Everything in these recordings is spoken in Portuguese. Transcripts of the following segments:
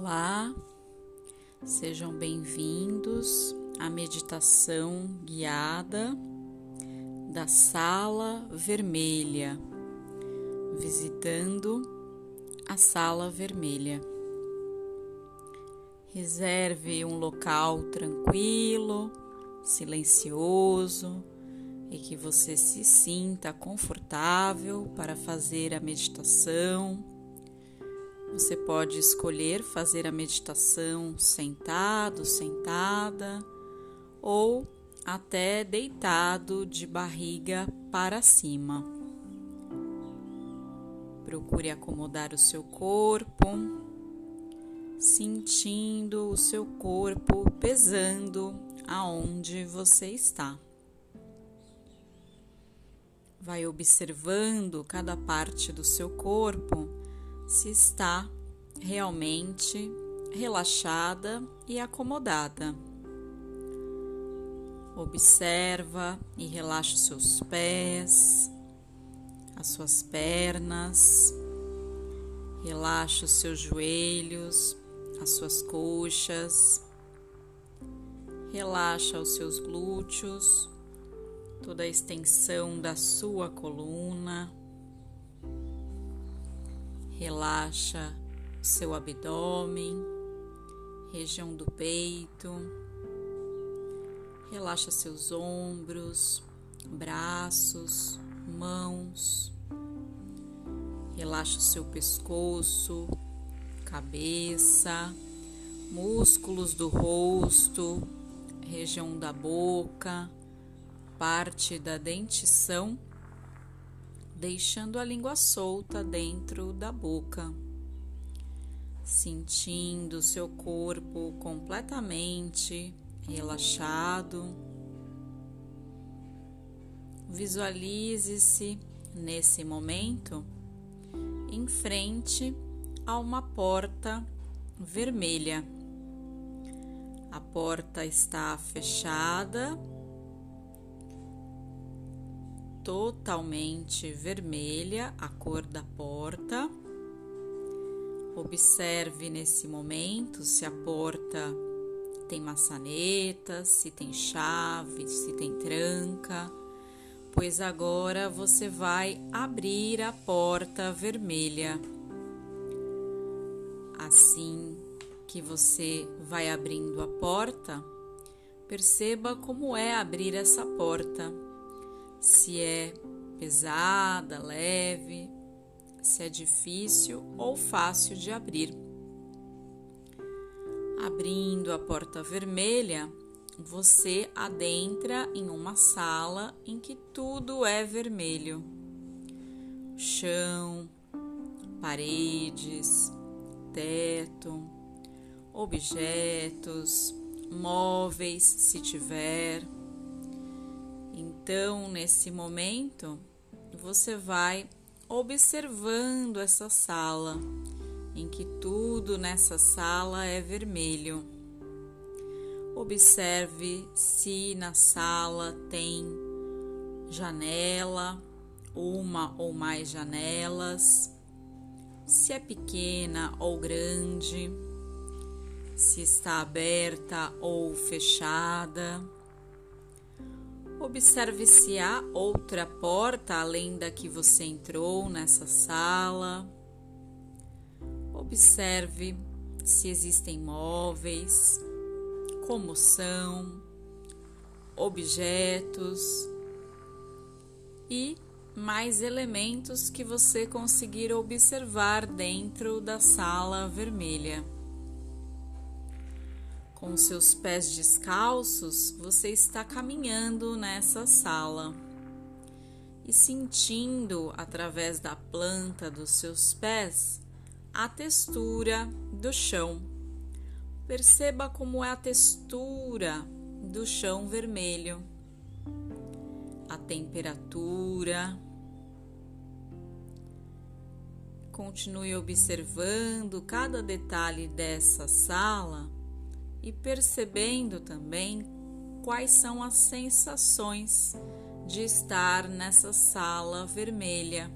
Olá, sejam bem-vindos à meditação guiada da Sala Vermelha, visitando a Sala Vermelha. Reserve um local tranquilo, silencioso e que você se sinta confortável para fazer a meditação você pode escolher fazer a meditação sentado, sentada ou até deitado de barriga para cima. Procure acomodar o seu corpo, sentindo o seu corpo pesando aonde você está. Vai observando cada parte do seu corpo se está realmente relaxada e acomodada. Observa e relaxa os seus pés, as suas pernas, relaxa os seus joelhos, as suas coxas, relaxa os seus glúteos, toda a extensão da sua coluna Relaxa seu abdômen, região do peito. Relaxa seus ombros, braços, mãos. Relaxa seu pescoço, cabeça, músculos do rosto, região da boca, parte da dentição deixando a língua solta dentro da boca, sentindo seu corpo completamente relaxado. Visualize-se nesse momento em frente a uma porta vermelha. A porta está fechada totalmente vermelha, a cor da porta. Observe nesse momento se a porta tem maçaneta, se tem chave, se tem tranca, pois agora você vai abrir a porta vermelha. Assim que você vai abrindo a porta, perceba como é abrir essa porta se é pesada, leve, se é difícil ou fácil de abrir. Abrindo a porta vermelha, você adentra em uma sala em que tudo é vermelho: chão, paredes, teto, objetos, móveis, se tiver então, nesse momento, você vai observando essa sala, em que tudo nessa sala é vermelho. Observe se na sala tem janela, uma ou mais janelas, se é pequena ou grande, se está aberta ou fechada. Observe se há outra porta além da que você entrou nessa sala. Observe se existem móveis, como são, objetos e mais elementos que você conseguir observar dentro da sala vermelha. Com seus pés descalços, você está caminhando nessa sala e sentindo através da planta dos seus pés a textura do chão. Perceba como é a textura do chão vermelho, a temperatura. Continue observando cada detalhe dessa sala e percebendo também quais são as sensações de estar nessa sala vermelha.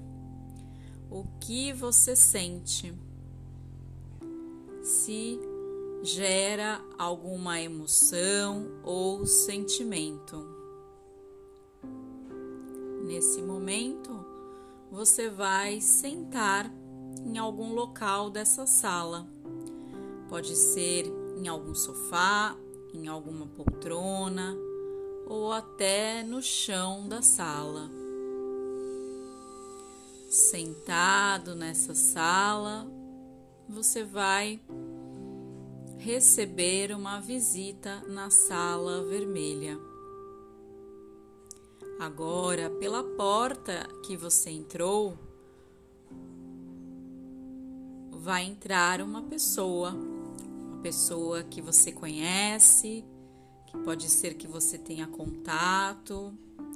O que você sente? se gera alguma emoção ou sentimento. Nesse momento, você vai sentar em algum local dessa sala. Pode ser em algum sofá, em alguma poltrona ou até no chão da sala. Sentado nessa sala, você vai receber uma visita na sala vermelha. Agora, pela porta que você entrou, vai entrar uma pessoa, pessoa que você conhece, que pode ser que você tenha contato,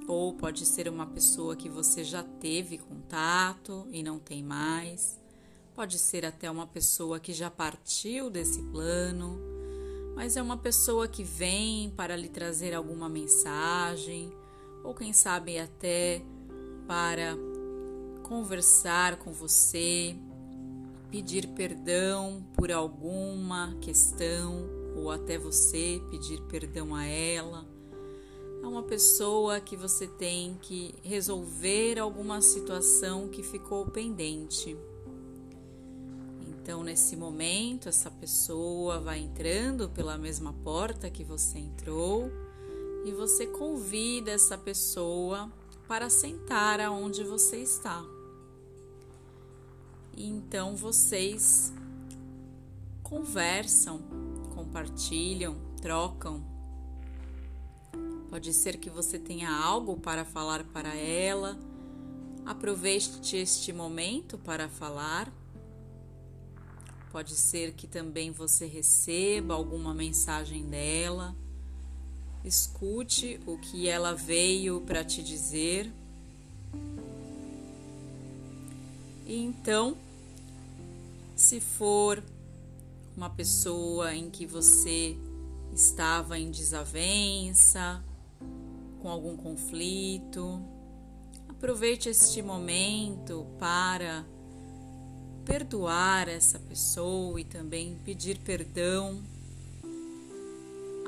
ou pode ser uma pessoa que você já teve contato e não tem mais. Pode ser até uma pessoa que já partiu desse plano, mas é uma pessoa que vem para lhe trazer alguma mensagem, ou quem sabe até para conversar com você, pedir perdão por alguma questão, ou até você pedir perdão a ela. É uma pessoa que você tem que resolver alguma situação que ficou pendente. Então, nesse momento, essa pessoa vai entrando pela mesma porta que você entrou e você convida essa pessoa para sentar aonde você está. E então vocês conversam, compartilham, trocam. Pode ser que você tenha algo para falar para ela. Aproveite este momento para falar Pode ser que também você receba alguma mensagem dela. Escute o que ela veio para te dizer. E então, se for uma pessoa em que você estava em desavença, com algum conflito, aproveite este momento para perdoar essa pessoa e também pedir perdão.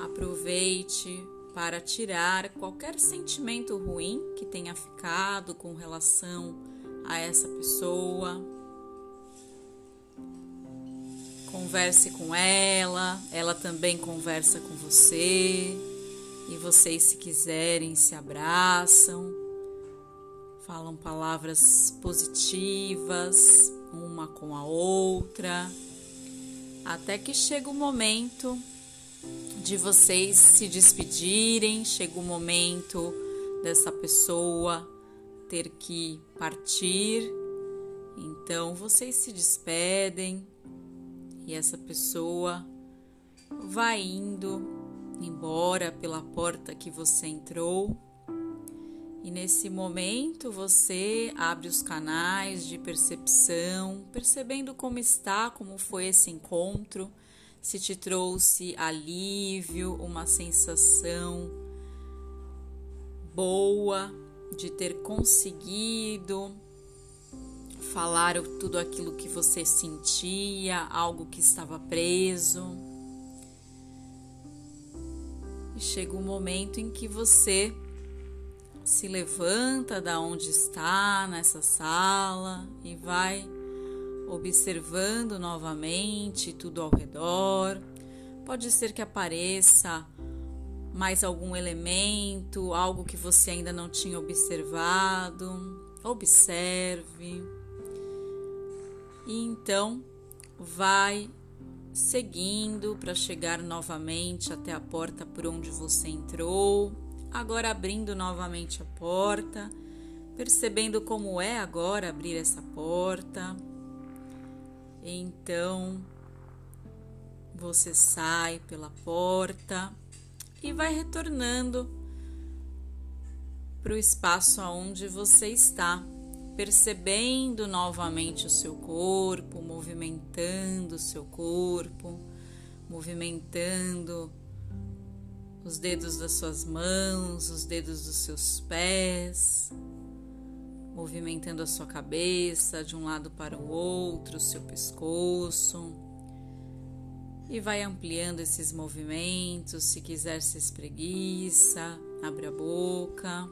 Aproveite para tirar qualquer sentimento ruim que tenha ficado com relação a essa pessoa. Converse com ela, ela também conversa com você. E vocês, se quiserem, se abraçam, falam palavras positivas uma com a outra, até que chega o momento de vocês se despedirem, chega o momento dessa pessoa ter que partir. Então vocês se despedem e essa pessoa vai indo embora pela porta que você entrou. E nesse momento você abre os canais de percepção, percebendo como está, como foi esse encontro, se te trouxe alívio, uma sensação boa de ter conseguido falar tudo aquilo que você sentia, algo que estava preso. E chega um momento em que você se levanta da onde está nessa sala e vai observando novamente tudo ao redor. Pode ser que apareça mais algum elemento, algo que você ainda não tinha observado. Observe. E então vai seguindo para chegar novamente até a porta por onde você entrou agora abrindo novamente a porta, percebendo como é agora abrir essa porta. Então, você sai pela porta e vai retornando para o espaço aonde você está, percebendo novamente o seu corpo, movimentando o seu corpo, movimentando os dedos das suas mãos, os dedos dos seus pés, movimentando a sua cabeça de um lado para o outro, o seu pescoço, e vai ampliando esses movimentos. Se quiser, se espreguiça, abre a boca.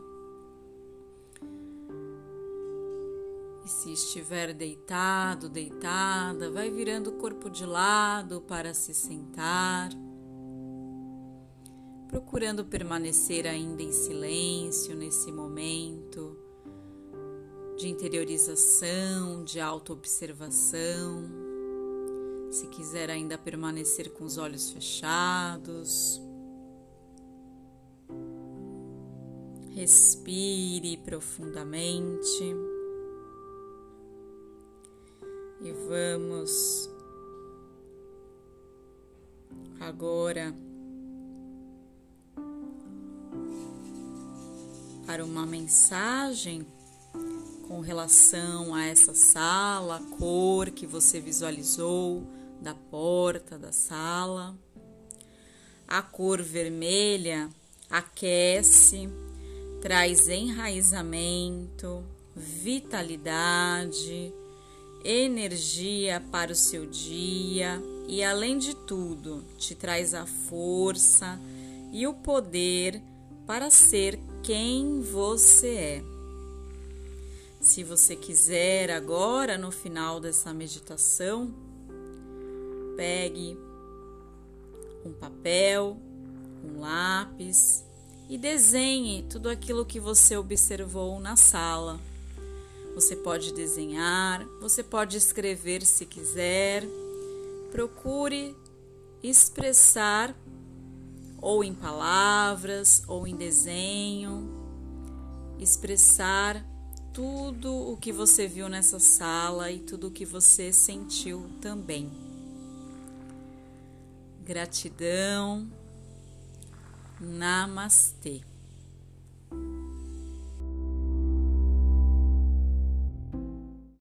Se estiver deitado, deitada, vai virando o corpo de lado para se sentar, procurando permanecer ainda em silêncio nesse momento de interiorização, de autoobservação. Se quiser ainda permanecer com os olhos fechados, respire profundamente e vamos agora para uma mensagem com relação a essa sala, a cor que você visualizou da porta da sala. A cor vermelha aquece, traz enraizamento, vitalidade, energia para o seu dia e, além de tudo, te traz a força e o poder para ser quem você é. Se você quiser, agora no final dessa meditação, pegue um papel, um lápis e desenhe tudo aquilo que você observou na sala. Você pode desenhar, você pode escrever se quiser. Procure expressar ou em palavras ou em desenho, expressar tudo o que você viu nessa sala e tudo o que você sentiu também. Gratidão. Namastê.